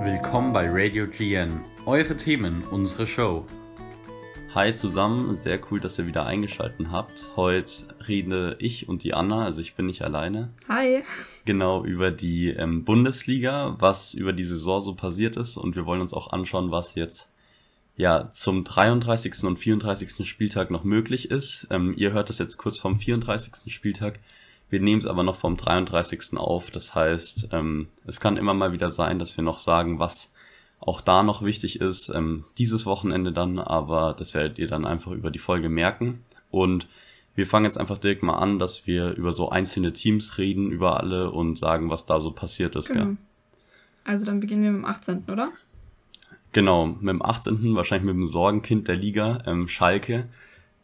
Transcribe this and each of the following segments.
Willkommen bei Radio GN. Eure Themen, unsere Show. Hi zusammen, sehr cool, dass ihr wieder eingeschaltet habt. Heute rede ich und die Anna, also ich bin nicht alleine. Hi. Genau über die ähm, Bundesliga, was über die Saison so passiert ist und wir wollen uns auch anschauen, was jetzt ja zum 33. und 34. Spieltag noch möglich ist. Ähm, ihr hört das jetzt kurz vom 34. Spieltag. Wir nehmen es aber noch vom 33. auf. Das heißt, ähm, es kann immer mal wieder sein, dass wir noch sagen, was auch da noch wichtig ist, ähm, dieses Wochenende dann, aber das werdet ihr dann einfach über die Folge merken. Und wir fangen jetzt einfach direkt mal an, dass wir über so einzelne Teams reden, über alle und sagen, was da so passiert ist. Genau. Gell? Also dann beginnen wir mit dem 18., oder? Genau, mit dem 18., wahrscheinlich mit dem Sorgenkind der Liga, ähm, Schalke.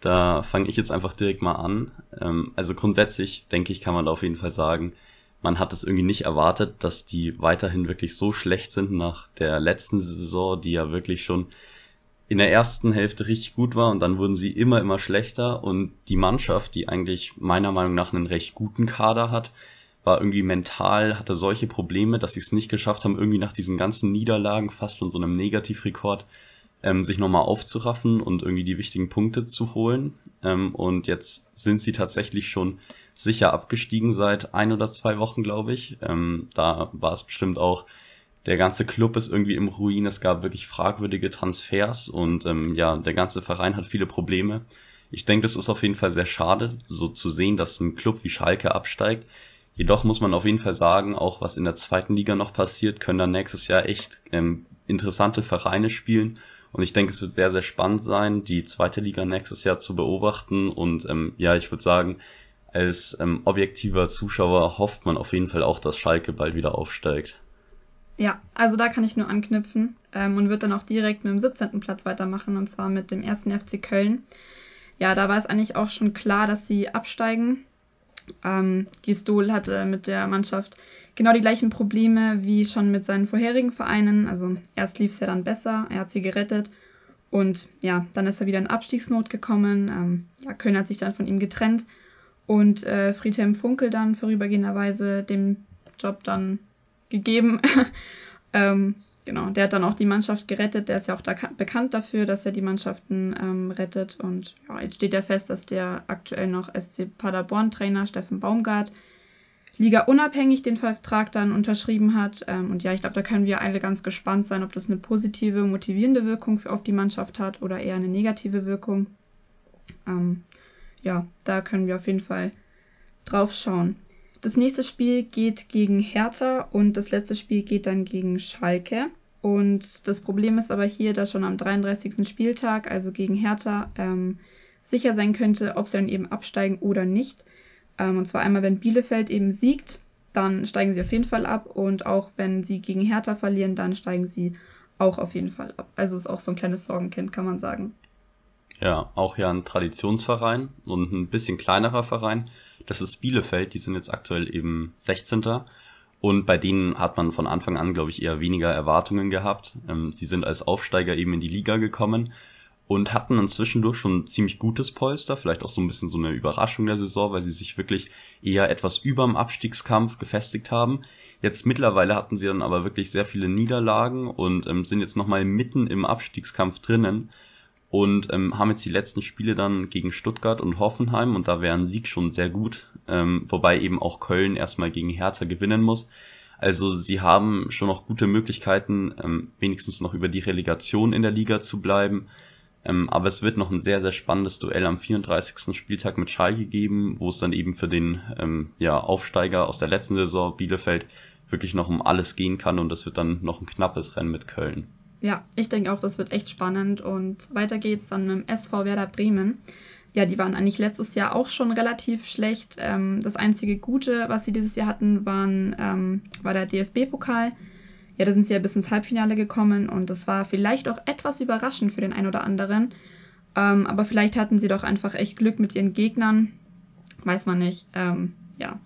Da fange ich jetzt einfach direkt mal an. Ähm, also grundsätzlich, denke ich, kann man da auf jeden Fall sagen, man hat es irgendwie nicht erwartet, dass die weiterhin wirklich so schlecht sind nach der letzten Saison, die ja wirklich schon in der ersten Hälfte richtig gut war und dann wurden sie immer, immer schlechter und die Mannschaft, die eigentlich meiner Meinung nach einen recht guten Kader hat, war irgendwie mental, hatte solche Probleme, dass sie es nicht geschafft haben, irgendwie nach diesen ganzen Niederlagen, fast schon so einem Negativrekord, ähm, sich nochmal aufzuraffen und irgendwie die wichtigen Punkte zu holen. Ähm, und jetzt sind sie tatsächlich schon sicher abgestiegen seit ein oder zwei Wochen, glaube ich. Ähm, da war es bestimmt auch, der ganze Club ist irgendwie im Ruin. Es gab wirklich fragwürdige Transfers und ähm, ja, der ganze Verein hat viele Probleme. Ich denke, das ist auf jeden Fall sehr schade, so zu sehen, dass ein Club wie Schalke absteigt. Jedoch muss man auf jeden Fall sagen, auch was in der zweiten Liga noch passiert, können dann nächstes Jahr echt ähm, interessante Vereine spielen. Und ich denke, es wird sehr, sehr spannend sein, die zweite Liga nächstes Jahr zu beobachten. Und ähm, ja, ich würde sagen, als ähm, objektiver Zuschauer hofft man auf jeden Fall auch, dass Schalke bald wieder aufsteigt. Ja, also da kann ich nur anknüpfen ähm, und wird dann auch direkt mit dem 17. Platz weitermachen und zwar mit dem ersten FC Köln. Ja, da war es eigentlich auch schon klar, dass sie absteigen. Ähm, Gistol hatte mit der Mannschaft genau die gleichen Probleme wie schon mit seinen vorherigen Vereinen. Also erst lief es ja dann besser, er hat sie gerettet und ja, dann ist er wieder in Abstiegsnot gekommen. Ähm, ja, Köln hat sich dann von ihm getrennt und äh, Friedhelm Funkel dann vorübergehenderweise dem Job dann gegeben. ähm, genau, der hat dann auch die Mannschaft gerettet. Der ist ja auch da bekannt dafür, dass er die Mannschaften ähm, rettet. Und ja, jetzt steht ja fest, dass der aktuell noch SC Paderborn Trainer Steffen Baumgart Liga unabhängig den Vertrag dann unterschrieben hat. Ähm, und ja, ich glaube, da können wir alle ganz gespannt sein, ob das eine positive, motivierende Wirkung auf die Mannschaft hat oder eher eine negative Wirkung. Ähm, ja, da können wir auf jeden Fall drauf schauen. Das nächste Spiel geht gegen Hertha und das letzte Spiel geht dann gegen Schalke. Und das Problem ist aber hier, dass schon am 33. Spieltag, also gegen Hertha, ähm, sicher sein könnte, ob sie dann eben absteigen oder nicht. Ähm, und zwar einmal, wenn Bielefeld eben siegt, dann steigen sie auf jeden Fall ab. Und auch wenn sie gegen Hertha verlieren, dann steigen sie auch auf jeden Fall ab. Also ist auch so ein kleines Sorgenkind, kann man sagen. Ja, auch ja ein Traditionsverein und ein bisschen kleinerer Verein. Das ist Bielefeld, die sind jetzt aktuell eben 16. Und bei denen hat man von Anfang an, glaube ich, eher weniger Erwartungen gehabt. Ähm, sie sind als Aufsteiger eben in die Liga gekommen und hatten dann zwischendurch schon ein ziemlich gutes Polster, vielleicht auch so ein bisschen so eine Überraschung der Saison, weil sie sich wirklich eher etwas überm Abstiegskampf gefestigt haben. Jetzt mittlerweile hatten sie dann aber wirklich sehr viele Niederlagen und ähm, sind jetzt nochmal mitten im Abstiegskampf drinnen und ähm, haben jetzt die letzten Spiele dann gegen Stuttgart und Hoffenheim und da wäre ein Sieg schon sehr gut, ähm, wobei eben auch Köln erstmal gegen Hertha gewinnen muss. Also sie haben schon noch gute Möglichkeiten, ähm, wenigstens noch über die Relegation in der Liga zu bleiben. Ähm, aber es wird noch ein sehr, sehr spannendes Duell am 34. Spieltag mit Schalke geben, wo es dann eben für den ähm, ja, Aufsteiger aus der letzten Saison Bielefeld wirklich noch um alles gehen kann und das wird dann noch ein knappes Rennen mit Köln. Ja, ich denke auch, das wird echt spannend. Und weiter geht's dann mit dem SV Werder Bremen. Ja, die waren eigentlich letztes Jahr auch schon relativ schlecht. Ähm, das einzige Gute, was sie dieses Jahr hatten, waren, ähm, war der DFB-Pokal. Ja, da sind sie ja bis ins Halbfinale gekommen und das war vielleicht auch etwas überraschend für den einen oder anderen. Ähm, aber vielleicht hatten sie doch einfach echt Glück mit ihren Gegnern. Weiß man nicht. Ähm, ja.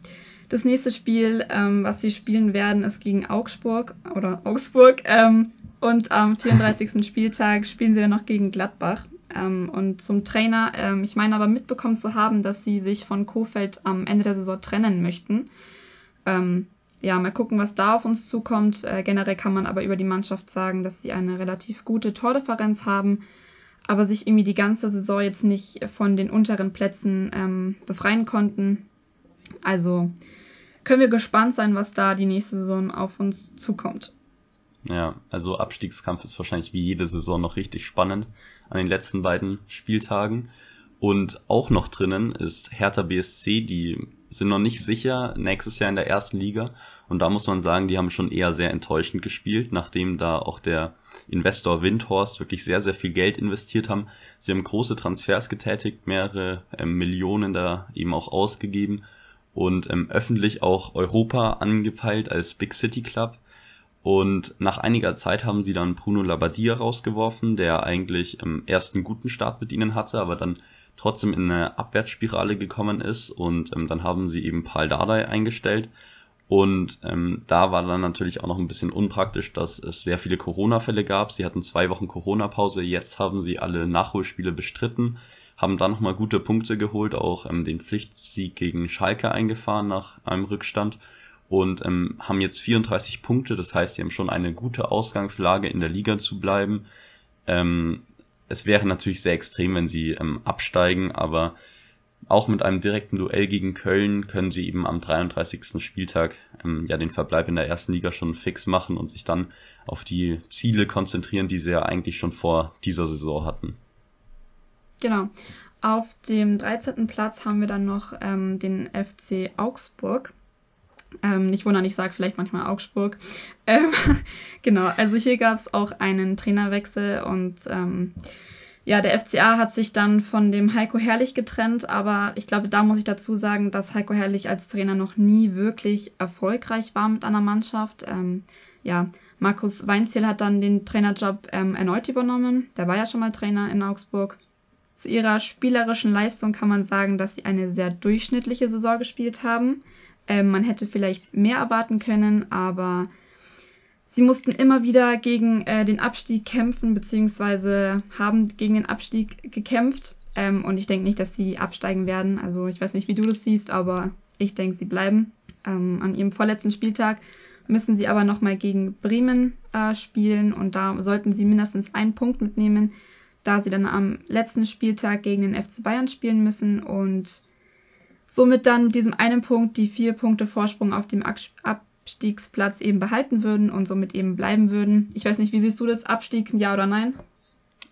Das nächste Spiel, ähm, was sie spielen werden, ist gegen Augsburg oder Augsburg. Ähm, und am 34. Spieltag spielen sie dann noch gegen Gladbach. Ähm, und zum Trainer, ähm, ich meine aber mitbekommen zu haben, dass sie sich von Kofeld am Ende der Saison trennen möchten. Ähm, ja, mal gucken, was da auf uns zukommt. Äh, generell kann man aber über die Mannschaft sagen, dass sie eine relativ gute Tordifferenz haben, aber sich irgendwie die ganze Saison jetzt nicht von den unteren Plätzen ähm, befreien konnten. Also können wir gespannt sein, was da die nächste Saison auf uns zukommt. Ja, also Abstiegskampf ist wahrscheinlich wie jede Saison noch richtig spannend an den letzten beiden Spieltagen. Und auch noch drinnen ist Hertha BSC, die sind noch nicht sicher nächstes Jahr in der ersten Liga. Und da muss man sagen, die haben schon eher sehr enttäuschend gespielt, nachdem da auch der Investor Windhorst wirklich sehr, sehr viel Geld investiert haben. Sie haben große Transfers getätigt, mehrere äh, Millionen da eben auch ausgegeben und ähm, öffentlich auch Europa angepeilt als Big City Club. Und nach einiger Zeit haben sie dann Bruno Labbadia rausgeworfen, der eigentlich im ersten guten Start mit ihnen hatte, aber dann trotzdem in eine Abwärtsspirale gekommen ist. Und ähm, dann haben sie eben Paul Dardai eingestellt. Und ähm, da war dann natürlich auch noch ein bisschen unpraktisch, dass es sehr viele Corona-Fälle gab. Sie hatten zwei Wochen Corona-Pause, jetzt haben sie alle Nachholspiele bestritten haben dann nochmal gute Punkte geholt, auch ähm, den Pflichtsieg gegen Schalke eingefahren nach einem Rückstand und ähm, haben jetzt 34 Punkte, das heißt, sie haben schon eine gute Ausgangslage in der Liga zu bleiben. Ähm, es wäre natürlich sehr extrem, wenn sie ähm, absteigen, aber auch mit einem direkten Duell gegen Köln können sie eben am 33. Spieltag ähm, ja den Verbleib in der ersten Liga schon fix machen und sich dann auf die Ziele konzentrieren, die sie ja eigentlich schon vor dieser Saison hatten. Genau. Auf dem 13. Platz haben wir dann noch ähm, den FC Augsburg. Ähm, nicht wundern, ich sage vielleicht manchmal Augsburg. Ähm, genau, also hier gab es auch einen Trainerwechsel und ähm, ja, der FCA hat sich dann von dem Heiko Herrlich getrennt, aber ich glaube, da muss ich dazu sagen, dass Heiko Herrlich als Trainer noch nie wirklich erfolgreich war mit einer Mannschaft. Ähm, ja, Markus Weinziel hat dann den Trainerjob ähm, erneut übernommen. Der war ja schon mal Trainer in Augsburg. Zu ihrer spielerischen Leistung kann man sagen, dass sie eine sehr durchschnittliche Saison gespielt haben. Ähm, man hätte vielleicht mehr erwarten können, aber sie mussten immer wieder gegen äh, den Abstieg kämpfen, beziehungsweise haben gegen den Abstieg gekämpft. Ähm, und ich denke nicht, dass sie absteigen werden. Also ich weiß nicht, wie du das siehst, aber ich denke, sie bleiben. Ähm, an ihrem vorletzten Spieltag müssen sie aber nochmal gegen Bremen äh, spielen und da sollten sie mindestens einen Punkt mitnehmen da sie dann am letzten Spieltag gegen den FC Bayern spielen müssen und somit dann mit diesem einen Punkt die vier Punkte Vorsprung auf dem Abstiegsplatz eben behalten würden und somit eben bleiben würden. Ich weiß nicht, wie siehst du das? Abstieg, ja oder nein?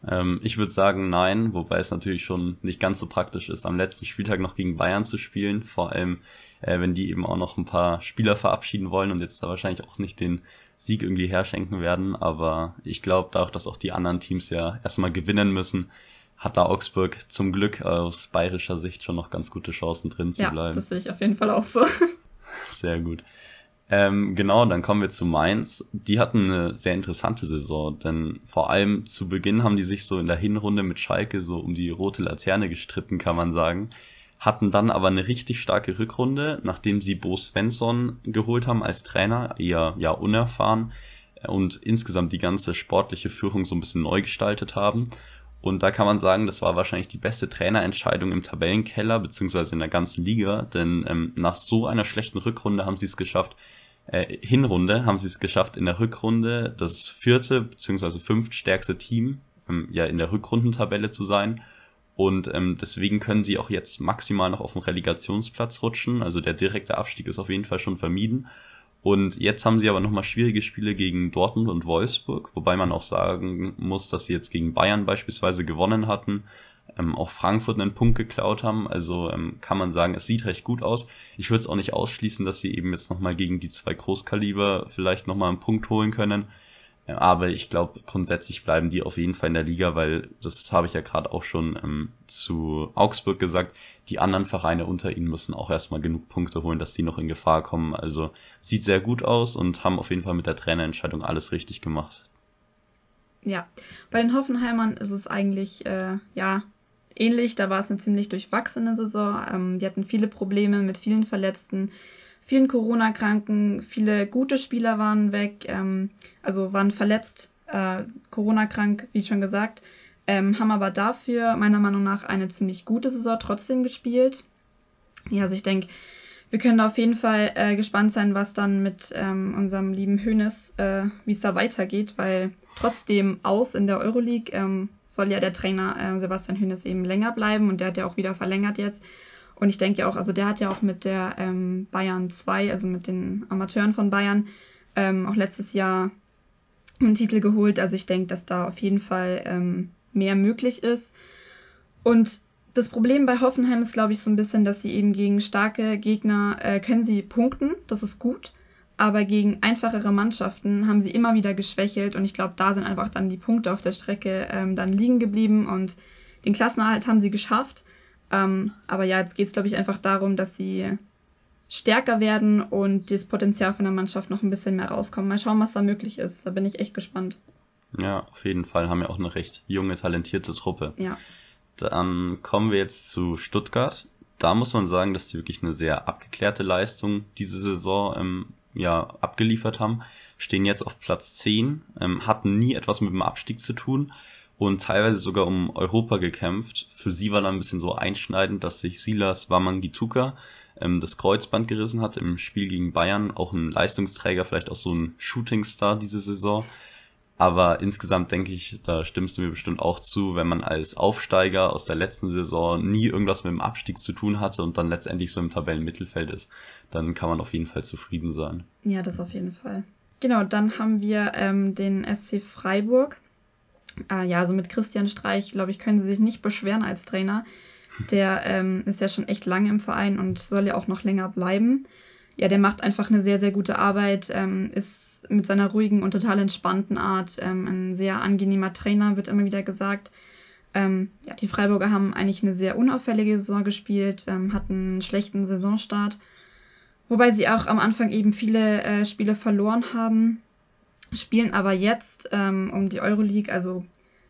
Ähm, ich würde sagen nein, wobei es natürlich schon nicht ganz so praktisch ist, am letzten Spieltag noch gegen Bayern zu spielen, vor allem äh, wenn die eben auch noch ein paar Spieler verabschieden wollen und jetzt da wahrscheinlich auch nicht den Sieg irgendwie herschenken werden. Aber ich glaube, dadurch, dass auch die anderen Teams ja erstmal gewinnen müssen, hat da Augsburg zum Glück aus bayerischer Sicht schon noch ganz gute Chancen drin zu ja, bleiben. Das sehe ich auf jeden Fall auch so. Sehr gut. Ähm, genau, dann kommen wir zu Mainz. Die hatten eine sehr interessante Saison, denn vor allem zu Beginn haben die sich so in der Hinrunde mit Schalke so um die rote Laterne gestritten, kann man sagen hatten dann aber eine richtig starke Rückrunde, nachdem sie Bo Svensson geholt haben als Trainer, eher ja unerfahren und insgesamt die ganze sportliche Führung so ein bisschen neu gestaltet haben. Und da kann man sagen, das war wahrscheinlich die beste Trainerentscheidung im Tabellenkeller beziehungsweise in der ganzen Liga, denn ähm, nach so einer schlechten Rückrunde haben sie es geschafft, äh, Hinrunde haben sie es geschafft, in der Rückrunde das vierte beziehungsweise fünftstärkste Team ähm, ja in der Rückrundentabelle zu sein und ähm, deswegen können sie auch jetzt maximal noch auf den Relegationsplatz rutschen. Also der direkte Abstieg ist auf jeden Fall schon vermieden. Und jetzt haben sie aber nochmal schwierige Spiele gegen Dortmund und Wolfsburg, wobei man auch sagen muss, dass sie jetzt gegen Bayern beispielsweise gewonnen hatten, ähm, auch Frankfurt einen Punkt geklaut haben. Also ähm, kann man sagen, es sieht recht gut aus. Ich würde es auch nicht ausschließen, dass sie eben jetzt nochmal gegen die zwei Großkaliber vielleicht nochmal einen Punkt holen können. Aber ich glaube, grundsätzlich bleiben die auf jeden Fall in der Liga, weil das habe ich ja gerade auch schon ähm, zu Augsburg gesagt. Die anderen Vereine unter ihnen müssen auch erstmal genug Punkte holen, dass die noch in Gefahr kommen. Also sieht sehr gut aus und haben auf jeden Fall mit der Trainerentscheidung alles richtig gemacht. Ja, bei den Hoffenheimern ist es eigentlich äh, ja ähnlich. Da war es eine ziemlich durchwachsene Saison. Ähm, die hatten viele Probleme mit vielen Verletzten vielen Corona-Kranken. Viele gute Spieler waren weg, ähm, also waren verletzt, äh, Corona-krank, wie schon gesagt, ähm, haben aber dafür meiner Meinung nach eine ziemlich gute Saison trotzdem gespielt. Ja, also ich denke, wir können auf jeden Fall äh, gespannt sein, was dann mit ähm, unserem lieben Hönes, äh, wie es da weitergeht, weil trotzdem aus in der Euroleague ähm, soll ja der Trainer äh, Sebastian Hönes eben länger bleiben und der hat ja auch wieder verlängert jetzt. Und ich denke ja auch, also der hat ja auch mit der ähm, Bayern 2, also mit den Amateuren von Bayern, ähm, auch letztes Jahr einen Titel geholt. Also ich denke, dass da auf jeden Fall ähm, mehr möglich ist. Und das Problem bei Hoffenheim ist, glaube ich, so ein bisschen, dass sie eben gegen starke Gegner äh, können sie punkten, das ist gut, aber gegen einfachere Mannschaften haben sie immer wieder geschwächelt und ich glaube, da sind einfach dann die Punkte auf der Strecke ähm, dann liegen geblieben und den Klassenerhalt haben sie geschafft. Ähm, aber ja, jetzt geht es, glaube ich, einfach darum, dass sie stärker werden und das Potenzial von der Mannschaft noch ein bisschen mehr rauskommt. Mal schauen, was da möglich ist. Da bin ich echt gespannt. Ja, auf jeden Fall haben wir auch eine recht junge, talentierte Truppe. Ja. Dann kommen wir jetzt zu Stuttgart. Da muss man sagen, dass die wirklich eine sehr abgeklärte Leistung diese Saison ähm, ja, abgeliefert haben. Stehen jetzt auf Platz 10, ähm, hatten nie etwas mit dem Abstieg zu tun und teilweise sogar um Europa gekämpft. Für sie war dann ein bisschen so einschneidend, dass sich Silas Wamangituka ähm, das Kreuzband gerissen hat im Spiel gegen Bayern. Auch ein Leistungsträger, vielleicht auch so ein Shootingstar diese Saison. Aber insgesamt denke ich, da stimmst du mir bestimmt auch zu, wenn man als Aufsteiger aus der letzten Saison nie irgendwas mit dem Abstieg zu tun hatte und dann letztendlich so im Tabellenmittelfeld ist, dann kann man auf jeden Fall zufrieden sein. Ja, das auf jeden Fall. Genau, dann haben wir ähm, den SC Freiburg. Äh, ja, also mit Christian Streich, glaube ich, können sie sich nicht beschweren als Trainer. Der ähm, ist ja schon echt lange im Verein und soll ja auch noch länger bleiben. Ja, der macht einfach eine sehr, sehr gute Arbeit, ähm, ist mit seiner ruhigen und total entspannten Art ähm, ein sehr angenehmer Trainer, wird immer wieder gesagt. Ähm, ja, die Freiburger haben eigentlich eine sehr unauffällige Saison gespielt, ähm, hatten einen schlechten Saisonstart, wobei sie auch am Anfang eben viele äh, Spiele verloren haben, spielen aber jetzt ähm, um die Euroleague, also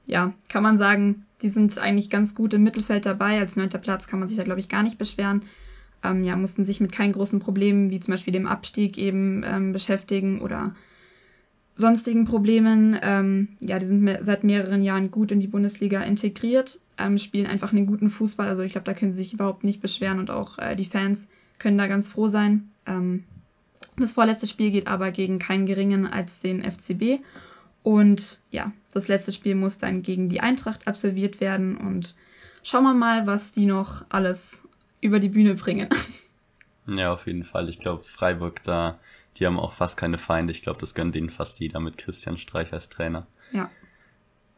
ja, kann man sagen, die sind eigentlich ganz gut im Mittelfeld dabei. Als neunter Platz kann man sich da, glaube ich, gar nicht beschweren ähm, ja, mussten sich mit keinen großen Problemen wie zum Beispiel dem Abstieg eben ähm, beschäftigen oder sonstigen Problemen. Ähm, ja, die sind seit mehreren Jahren gut in die Bundesliga integriert, ähm, spielen einfach einen guten Fußball. Also ich glaube, da können sie sich überhaupt nicht beschweren und auch äh, die Fans können da ganz froh sein. Das vorletzte Spiel geht aber gegen keinen geringen als den FCB. Und ja, das letzte Spiel muss dann gegen die Eintracht absolviert werden und schauen wir mal, was die noch alles über die Bühne bringen. Ja, auf jeden Fall. Ich glaube, Freiburg da, die haben auch fast keine Feinde. Ich glaube, das gönnt denen fast jeder mit Christian Streich als Trainer. Ja.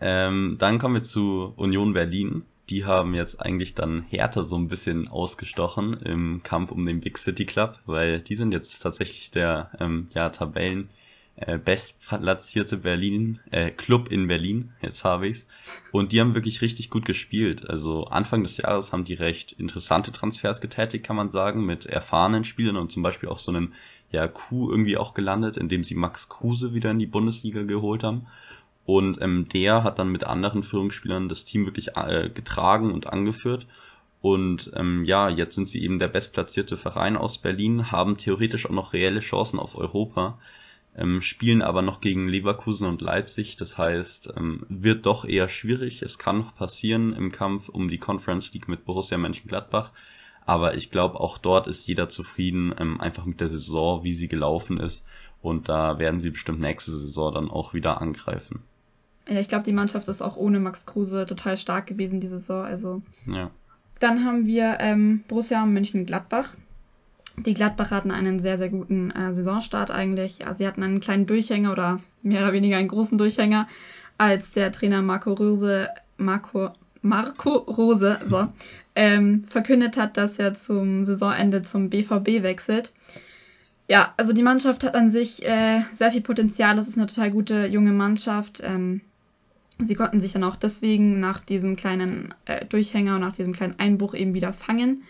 Ähm, dann kommen wir zu Union Berlin. Die haben jetzt eigentlich dann Härte so ein bisschen ausgestochen im Kampf um den Big City Club, weil die sind jetzt tatsächlich der ähm, ja, Tabellen äh, bestplatzierte Berlin, äh, Club in Berlin, jetzt habe ich's. Und die haben wirklich richtig gut gespielt. Also Anfang des Jahres haben die recht interessante Transfers getätigt, kann man sagen, mit erfahrenen Spielern und zum Beispiel auch so einen ja, Coup irgendwie auch gelandet, indem sie Max Kruse wieder in die Bundesliga geholt haben. Und ähm, der hat dann mit anderen Führungsspielern das Team wirklich äh, getragen und angeführt. Und ähm, ja, jetzt sind sie eben der bestplatzierte Verein aus Berlin, haben theoretisch auch noch reelle Chancen auf Europa ähm, spielen aber noch gegen Leverkusen und Leipzig. Das heißt, ähm, wird doch eher schwierig. Es kann noch passieren im Kampf um die Conference League mit Borussia Mönchengladbach. Aber ich glaube, auch dort ist jeder zufrieden, ähm, einfach mit der Saison, wie sie gelaufen ist. Und da werden sie bestimmt nächste Saison dann auch wieder angreifen. Ja, ich glaube, die Mannschaft ist auch ohne Max Kruse total stark gewesen diese Saison. Also ja. Dann haben wir ähm, Borussia Mönchengladbach. Die Gladbach hatten einen sehr, sehr guten äh, Saisonstart eigentlich. Ja, sie hatten einen kleinen Durchhänger oder mehr oder weniger einen großen Durchhänger, als der Trainer Marco Rose, Marco, Marco Rose so, ähm, verkündet hat, dass er zum Saisonende zum BVB wechselt. Ja, also die Mannschaft hat an sich äh, sehr viel Potenzial. Das ist eine total gute junge Mannschaft. Ähm, sie konnten sich dann auch deswegen nach diesem kleinen äh, Durchhänger und nach diesem kleinen Einbruch eben wieder fangen.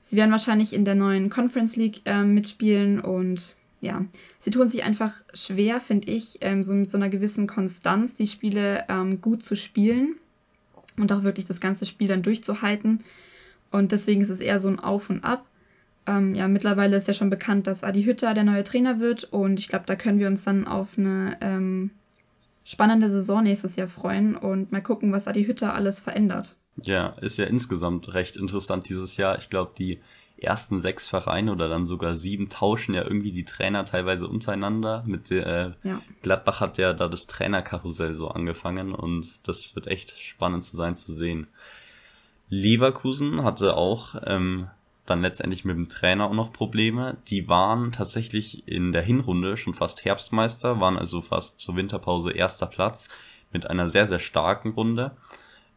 Sie werden wahrscheinlich in der neuen Conference League äh, mitspielen und ja, sie tun sich einfach schwer, finde ich, ähm, so mit so einer gewissen Konstanz die Spiele ähm, gut zu spielen und auch wirklich das ganze Spiel dann durchzuhalten. Und deswegen ist es eher so ein Auf und Ab. Ähm, ja, mittlerweile ist ja schon bekannt, dass Adi Hütter der neue Trainer wird und ich glaube, da können wir uns dann auf eine ähm, spannende Saison nächstes Jahr freuen und mal gucken, was Adi Hütter alles verändert. Ja, ist ja insgesamt recht interessant dieses Jahr. Ich glaube, die ersten sechs Vereine oder dann sogar sieben tauschen ja irgendwie die Trainer teilweise untereinander. Mit der, äh, ja. Gladbach hat ja da das Trainerkarussell so angefangen und das wird echt spannend zu sein zu sehen. Leverkusen hatte auch ähm, dann letztendlich mit dem Trainer auch noch Probleme. Die waren tatsächlich in der Hinrunde schon fast Herbstmeister, waren also fast zur Winterpause erster Platz mit einer sehr, sehr starken Runde.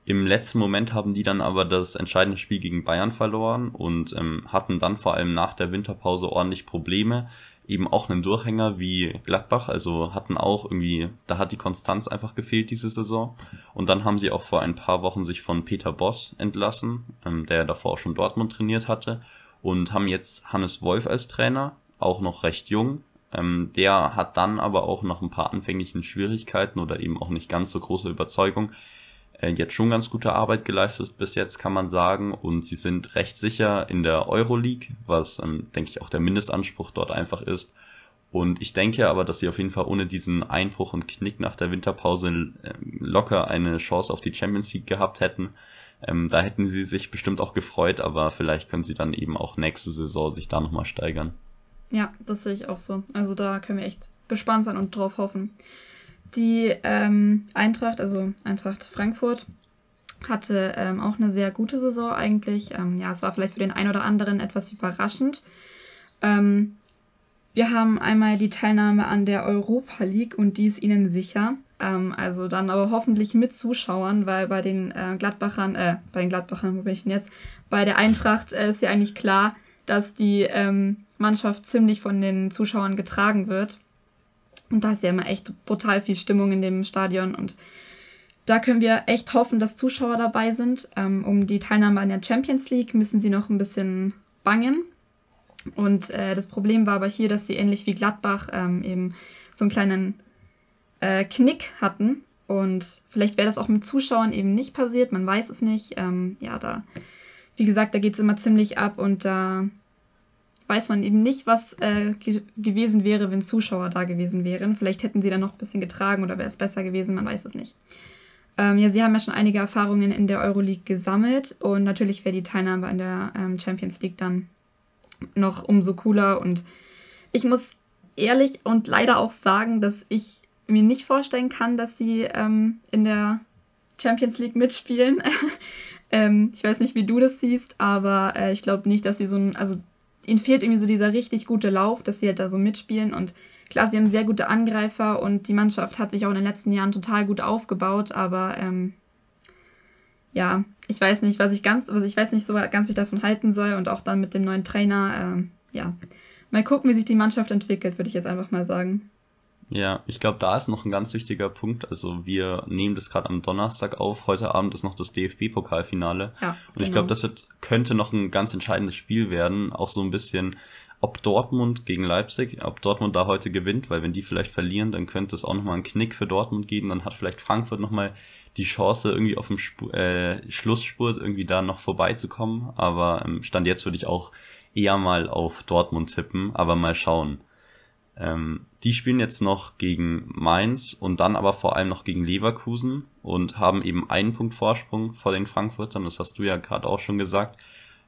Im letzten Moment haben die dann aber das entscheidende Spiel gegen Bayern verloren und ähm, hatten dann vor allem nach der Winterpause ordentlich Probleme. Eben auch einen Durchhänger wie Gladbach, also hatten auch irgendwie, da hat die Konstanz einfach gefehlt diese Saison. Und dann haben sie auch vor ein paar Wochen sich von Peter Boss entlassen, ähm, der davor auch schon Dortmund trainiert hatte, und haben jetzt Hannes Wolf als Trainer, auch noch recht jung. Ähm, der hat dann aber auch nach ein paar anfänglichen Schwierigkeiten oder eben auch nicht ganz so große Überzeugung jetzt schon ganz gute Arbeit geleistet bis jetzt, kann man sagen. Und sie sind recht sicher in der Euroleague, was, ähm, denke ich, auch der Mindestanspruch dort einfach ist. Und ich denke aber, dass sie auf jeden Fall ohne diesen Einbruch und Knick nach der Winterpause äh, locker eine Chance auf die Champions League gehabt hätten. Ähm, da hätten sie sich bestimmt auch gefreut, aber vielleicht können sie dann eben auch nächste Saison sich da nochmal steigern. Ja, das sehe ich auch so. Also da können wir echt gespannt sein und drauf hoffen. Die ähm, Eintracht, also Eintracht Frankfurt, hatte ähm, auch eine sehr gute Saison eigentlich. Ähm, ja, es war vielleicht für den einen oder anderen etwas überraschend. Ähm, wir haben einmal die Teilnahme an der Europa League und die ist ihnen sicher. Ähm, also dann aber hoffentlich mit Zuschauern, weil bei den äh, Gladbachern, äh, bei den Gladbachern, wo bin ich denn jetzt? Bei der Eintracht äh, ist ja eigentlich klar, dass die ähm, Mannschaft ziemlich von den Zuschauern getragen wird. Und da ist ja immer echt brutal viel Stimmung in dem Stadion und da können wir echt hoffen, dass Zuschauer dabei sind. Ähm, um die Teilnahme an der Champions League müssen sie noch ein bisschen bangen. Und äh, das Problem war aber hier, dass sie ähnlich wie Gladbach ähm, eben so einen kleinen äh, Knick hatten. Und vielleicht wäre das auch mit Zuschauern eben nicht passiert, man weiß es nicht. Ähm, ja, da, wie gesagt, da geht es immer ziemlich ab und da weiß man eben nicht, was äh, ge gewesen wäre, wenn Zuschauer da gewesen wären. Vielleicht hätten sie dann noch ein bisschen getragen oder wäre es besser gewesen, man weiß es nicht. Ähm, ja, sie haben ja schon einige Erfahrungen in der Euroleague gesammelt und natürlich wäre die Teilnahme an der ähm, Champions League dann noch umso cooler. Und ich muss ehrlich und leider auch sagen, dass ich mir nicht vorstellen kann, dass sie ähm, in der Champions League mitspielen. ähm, ich weiß nicht, wie du das siehst, aber äh, ich glaube nicht, dass sie so ein, also ihnen fehlt irgendwie so dieser richtig gute Lauf, dass sie halt da so mitspielen. Und klar, sie haben sehr gute Angreifer und die Mannschaft hat sich auch in den letzten Jahren total gut aufgebaut, aber ähm, ja, ich weiß nicht, was ich ganz, was ich weiß nicht so ganz, wie ich davon halten soll und auch dann mit dem neuen Trainer, ähm, ja, mal gucken, wie sich die Mannschaft entwickelt, würde ich jetzt einfach mal sagen. Ja, ich glaube, da ist noch ein ganz wichtiger Punkt. Also wir nehmen das gerade am Donnerstag auf. Heute Abend ist noch das DFB-Pokalfinale. Ja, und genau. ich glaube, das wird, könnte noch ein ganz entscheidendes Spiel werden. Auch so ein bisschen, ob Dortmund gegen Leipzig, ob Dortmund da heute gewinnt, weil wenn die vielleicht verlieren, dann könnte es auch nochmal einen Knick für Dortmund geben. Dann hat vielleicht Frankfurt nochmal die Chance, irgendwie auf dem Spur, äh, Schlussspurt irgendwie da noch vorbeizukommen. Aber ähm, Stand jetzt würde ich auch eher mal auf Dortmund tippen, aber mal schauen. Ähm, die spielen jetzt noch gegen Mainz und dann aber vor allem noch gegen Leverkusen und haben eben einen Punkt Vorsprung vor den Frankfurtern. Das hast du ja gerade auch schon gesagt.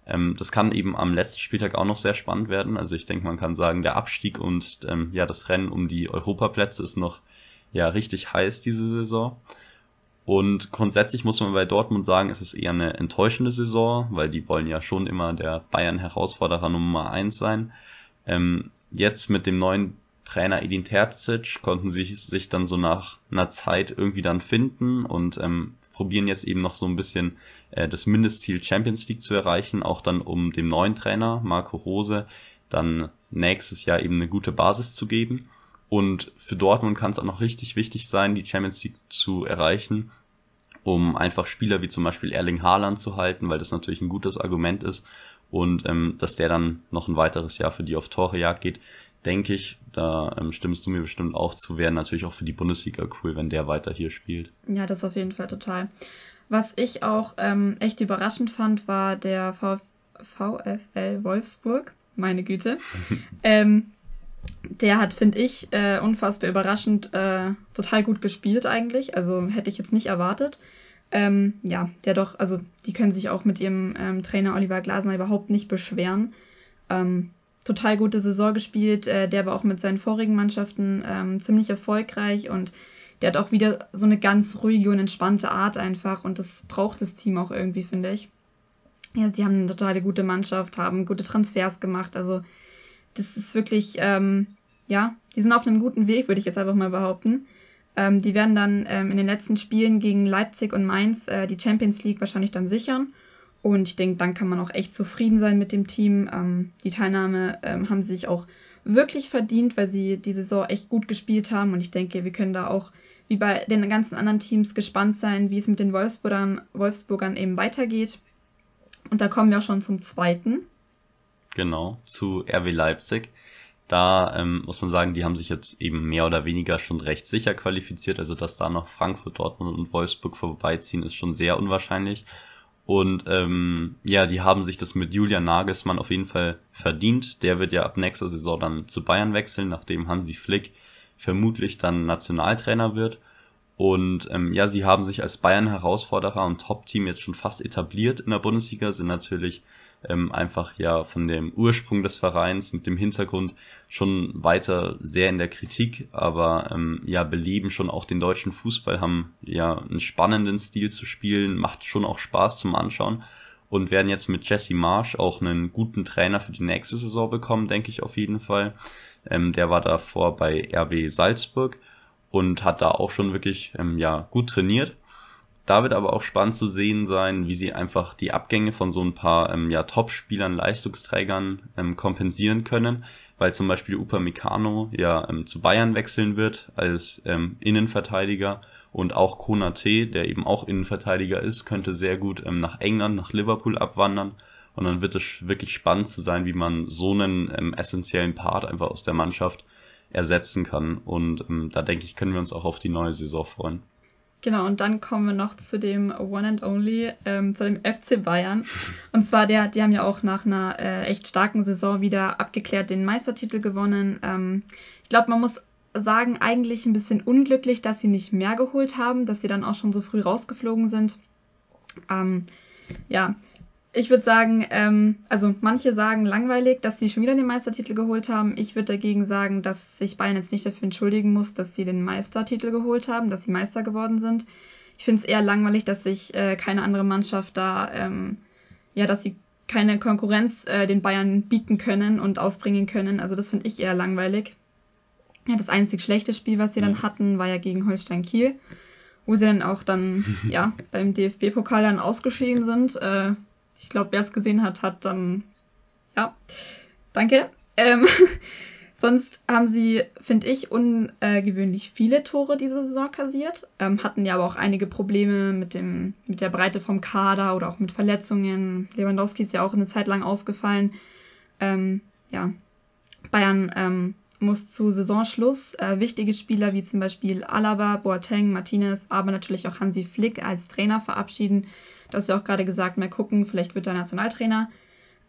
Ähm, das kann eben am letzten Spieltag auch noch sehr spannend werden. Also ich denke, man kann sagen, der Abstieg und ähm, ja das Rennen um die Europaplätze ist noch ja richtig heiß diese Saison. Und grundsätzlich muss man bei Dortmund sagen, es ist eher eine enttäuschende Saison, weil die wollen ja schon immer der Bayern-Herausforderer Nummer eins sein. Ähm, jetzt mit dem neuen Trainer Edin Terzic konnten sie sich dann so nach einer Zeit irgendwie dann finden und ähm, probieren jetzt eben noch so ein bisschen äh, das Mindestziel Champions League zu erreichen, auch dann um dem neuen Trainer Marco Rose dann nächstes Jahr eben eine gute Basis zu geben. Und für Dortmund kann es auch noch richtig wichtig sein, die Champions League zu erreichen, um einfach Spieler wie zum Beispiel Erling Haaland zu halten, weil das natürlich ein gutes Argument ist und ähm, dass der dann noch ein weiteres Jahr für die auf Torejagd geht, denke ich, da ähm, stimmst du mir bestimmt auch zu, wäre natürlich auch für die Bundesliga cool, wenn der weiter hier spielt. Ja, das auf jeden Fall total. Was ich auch ähm, echt überraschend fand, war der Vf VfL Wolfsburg. meine Güte. ähm, der hat, finde ich, äh, unfassbar überraschend äh, total gut gespielt eigentlich. Also hätte ich jetzt nicht erwartet. Ähm, ja, der doch, also die können sich auch mit ihrem ähm, Trainer Oliver Glasner überhaupt nicht beschweren. Ähm, total gute Saison gespielt, äh, der war auch mit seinen vorigen Mannschaften ähm, ziemlich erfolgreich und der hat auch wieder so eine ganz ruhige und entspannte Art einfach und das braucht das Team auch irgendwie, finde ich. Ja, sie haben eine total gute Mannschaft, haben gute Transfers gemacht, also das ist wirklich, ähm, ja, die sind auf einem guten Weg, würde ich jetzt einfach mal behaupten. Ähm, die werden dann ähm, in den letzten Spielen gegen Leipzig und Mainz äh, die Champions League wahrscheinlich dann sichern. Und ich denke, dann kann man auch echt zufrieden sein mit dem Team. Ähm, die Teilnahme ähm, haben sie sich auch wirklich verdient, weil sie die Saison echt gut gespielt haben. Und ich denke, wir können da auch, wie bei den ganzen anderen Teams, gespannt sein, wie es mit den Wolfsburgern, Wolfsburgern eben weitergeht. Und da kommen wir auch schon zum zweiten. Genau, zu RW Leipzig. Da ähm, muss man sagen, die haben sich jetzt eben mehr oder weniger schon recht sicher qualifiziert. Also dass da noch Frankfurt, Dortmund und Wolfsburg vorbeiziehen, ist schon sehr unwahrscheinlich. Und ähm, ja, die haben sich das mit Julian Nagelsmann auf jeden Fall verdient. Der wird ja ab nächster Saison dann zu Bayern wechseln, nachdem Hansi Flick vermutlich dann Nationaltrainer wird. Und ähm, ja, sie haben sich als Bayern-Herausforderer und Top-Team jetzt schon fast etabliert in der Bundesliga, sind natürlich ähm, einfach ja von dem Ursprung des Vereins mit dem Hintergrund schon weiter sehr in der Kritik, aber ähm, ja beleben schon auch den deutschen Fußball, haben ja einen spannenden Stil zu spielen, macht schon auch Spaß zum Anschauen und werden jetzt mit Jesse Marsch auch einen guten Trainer für die nächste Saison bekommen, denke ich auf jeden Fall. Ähm, der war davor bei RB Salzburg und hat da auch schon wirklich ähm, ja gut trainiert da wird aber auch spannend zu sehen sein, wie sie einfach die Abgänge von so ein paar ähm, ja, Top-Spielern, Leistungsträgern ähm, kompensieren können, weil zum Beispiel Upamecano ja ähm, zu Bayern wechseln wird als ähm, Innenverteidiger. Und auch Konate, der eben auch Innenverteidiger ist, könnte sehr gut ähm, nach England, nach Liverpool abwandern. Und dann wird es wirklich spannend zu sein, wie man so einen ähm, essentiellen Part einfach aus der Mannschaft ersetzen kann. Und ähm, da denke ich, können wir uns auch auf die neue Saison freuen. Genau, und dann kommen wir noch zu dem One and Only, ähm, zu dem FC Bayern. Und zwar, der, die haben ja auch nach einer äh, echt starken Saison wieder abgeklärt den Meistertitel gewonnen. Ähm, ich glaube, man muss sagen, eigentlich ein bisschen unglücklich, dass sie nicht mehr geholt haben, dass sie dann auch schon so früh rausgeflogen sind. Ähm, ja, ich würde sagen, ähm, also manche sagen langweilig, dass sie schon wieder den Meistertitel geholt haben. Ich würde dagegen sagen, dass sich Bayern jetzt nicht dafür entschuldigen muss, dass sie den Meistertitel geholt haben, dass sie Meister geworden sind. Ich finde es eher langweilig, dass sich äh, keine andere Mannschaft da, ähm, ja, dass sie keine Konkurrenz äh, den Bayern bieten können und aufbringen können. Also das finde ich eher langweilig. Ja, das einzig schlechte Spiel, was sie dann hatten, war ja gegen Holstein Kiel, wo sie dann auch dann ja beim DFB-Pokal dann ausgeschieden sind. Äh, ich glaube, wer es gesehen hat, hat dann, ja, danke. Ähm, sonst haben sie, finde ich, ungewöhnlich viele Tore diese Saison kassiert, ähm, hatten ja aber auch einige Probleme mit, dem, mit der Breite vom Kader oder auch mit Verletzungen. Lewandowski ist ja auch eine Zeit lang ausgefallen. Ähm, ja, Bayern ähm, muss zu Saisonschluss äh, wichtige Spieler wie zum Beispiel Alaba, Boateng, Martinez, aber natürlich auch Hansi Flick als Trainer verabschieden. Du hast ja auch gerade gesagt, mal gucken, vielleicht wird er Nationaltrainer.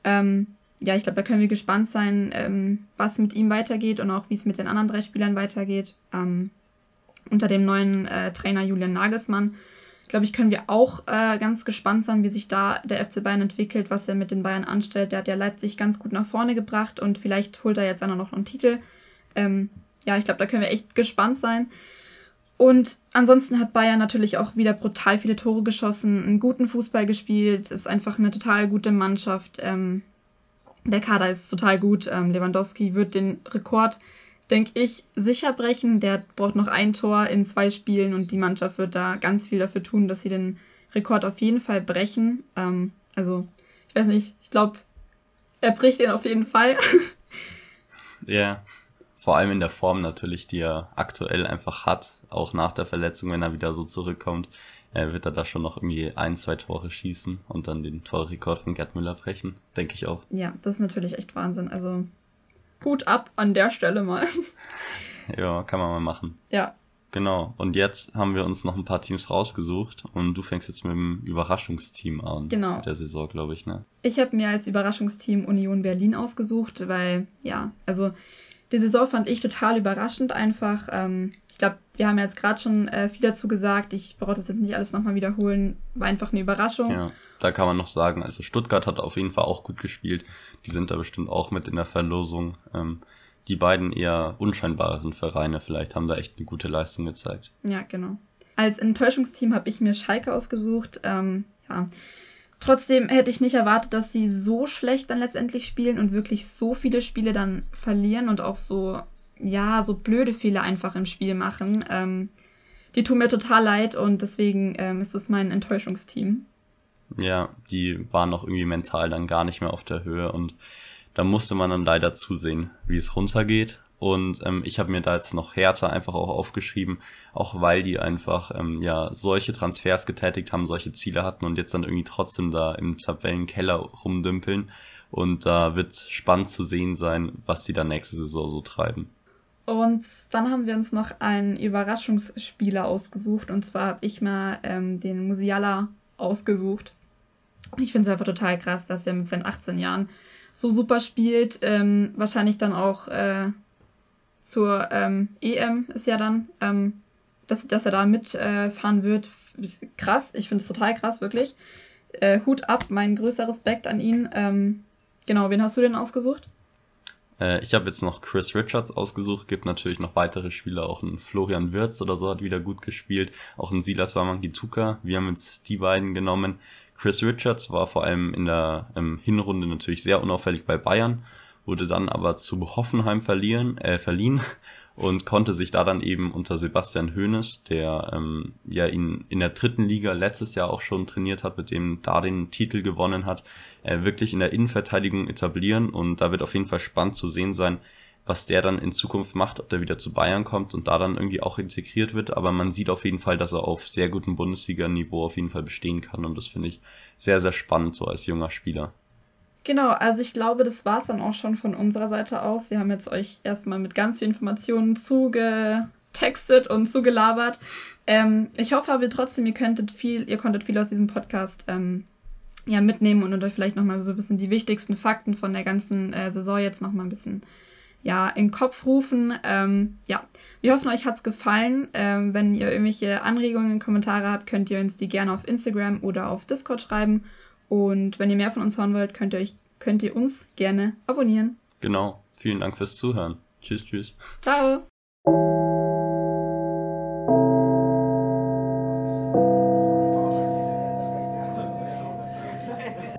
Ähm, ja, ich glaube, da können wir gespannt sein, ähm, was mit ihm weitergeht und auch wie es mit den anderen drei Spielern weitergeht. Ähm, unter dem neuen äh, Trainer Julian Nagelsmann. Glaube, ich können wir auch äh, ganz gespannt sein, wie sich da der FC Bayern entwickelt, was er mit den Bayern anstellt. Der hat ja Leipzig ganz gut nach vorne gebracht und vielleicht holt er jetzt auch noch einen Titel. Ähm, ja, ich glaube, da können wir echt gespannt sein. Und ansonsten hat Bayern natürlich auch wieder brutal viele Tore geschossen, einen guten Fußball gespielt, ist einfach eine total gute Mannschaft. Ähm, der Kader ist total gut. Ähm, Lewandowski wird den Rekord, denke ich, sicher brechen. Der braucht noch ein Tor in zwei Spielen und die Mannschaft wird da ganz viel dafür tun, dass sie den Rekord auf jeden Fall brechen. Ähm, also, ich weiß nicht, ich glaube, er bricht ihn auf jeden Fall. Ja, vor allem in der Form natürlich, die er aktuell einfach hat, auch nach der Verletzung, wenn er wieder so zurückkommt, äh, wird er da schon noch irgendwie ein, zwei Tore schießen und dann den Torrekord von Gerd Müller brechen, denke ich auch. Ja, das ist natürlich echt Wahnsinn. Also Hut ab an der Stelle mal. ja, kann man mal machen. Ja. Genau. Und jetzt haben wir uns noch ein paar Teams rausgesucht und du fängst jetzt mit dem Überraschungsteam an. Genau. Der Saison, glaube ich, ne? Ich habe mir als Überraschungsteam Union Berlin ausgesucht, weil, ja, also die Saison fand ich total überraschend einfach. Ähm, ich glaube, wir haben ja jetzt gerade schon äh, viel dazu gesagt. Ich brauche das jetzt nicht alles nochmal wiederholen. War einfach eine Überraschung. Ja, da kann man noch sagen, also Stuttgart hat auf jeden Fall auch gut gespielt. Die sind da bestimmt auch mit in der Verlosung. Ähm, die beiden eher unscheinbareren Vereine vielleicht haben da echt eine gute Leistung gezeigt. Ja, genau. Als Enttäuschungsteam habe ich mir Schalke ausgesucht. Ähm, ja. Trotzdem hätte ich nicht erwartet, dass sie so schlecht dann letztendlich spielen und wirklich so viele Spiele dann verlieren und auch so, ja, so blöde Fehler einfach im Spiel machen. Ähm, die tun mir total leid und deswegen ähm, ist es mein Enttäuschungsteam. Ja, die waren noch irgendwie mental dann gar nicht mehr auf der Höhe und da musste man dann leider zusehen, wie es runtergeht. Und ähm, ich habe mir da jetzt noch Hertha einfach auch aufgeschrieben, auch weil die einfach ähm, ja solche Transfers getätigt haben, solche Ziele hatten und jetzt dann irgendwie trotzdem da im Tabellenkeller rumdümpeln. Und da wird spannend zu sehen sein, was die da nächste Saison so treiben. Und dann haben wir uns noch einen Überraschungsspieler ausgesucht. Und zwar habe ich mal ähm, den Musiala ausgesucht. Ich finde es einfach total krass, dass er mit seinen 18 Jahren so super spielt. Ähm, wahrscheinlich dann auch äh, zur ähm, EM ist ja dann, ähm, dass, dass er da mitfahren äh, wird. Krass, ich finde es total krass, wirklich. Äh, Hut ab, mein größter Respekt an ihn. Ähm, genau, wen hast du denn ausgesucht? Äh, ich habe jetzt noch Chris Richards ausgesucht, gibt natürlich noch weitere Spieler, auch ein Florian Wirz oder so hat wieder gut gespielt, auch ein Silas Wamangituka. Wir haben jetzt die beiden genommen. Chris Richards war vor allem in der ähm, Hinrunde natürlich sehr unauffällig bei Bayern, wurde dann aber zu Hoffenheim verlieren, äh, verliehen und konnte sich da dann eben unter Sebastian Hoeneß, der ähm, ja ihn in der dritten Liga letztes Jahr auch schon trainiert hat, mit dem da den Titel gewonnen hat, äh, wirklich in der Innenverteidigung etablieren und da wird auf jeden Fall spannend zu sehen sein, was der dann in Zukunft macht, ob der wieder zu Bayern kommt und da dann irgendwie auch integriert wird. Aber man sieht auf jeden Fall, dass er auf sehr gutem Bundesliga-Niveau auf jeden Fall bestehen kann und das finde ich sehr, sehr spannend so als junger Spieler. Genau, also ich glaube, das war es dann auch schon von unserer Seite aus. Wir haben jetzt euch erstmal mit ganz vielen Informationen zugetextet und zugelabert. Ähm, ich hoffe aber trotzdem, ihr könntet viel, ihr konntet viel aus diesem Podcast ähm, ja, mitnehmen und euch vielleicht nochmal so ein bisschen die wichtigsten Fakten von der ganzen äh, Saison jetzt nochmal ein bisschen ja, in den Kopf rufen. Ähm, ja, wir hoffen, euch hat's gefallen. Ähm, wenn ihr irgendwelche Anregungen, Kommentare habt, könnt ihr uns die gerne auf Instagram oder auf Discord schreiben. Und wenn ihr mehr von uns hören wollt, könnt ihr, euch, könnt ihr uns gerne abonnieren. Genau. Vielen Dank fürs Zuhören. Tschüss, tschüss. Ciao.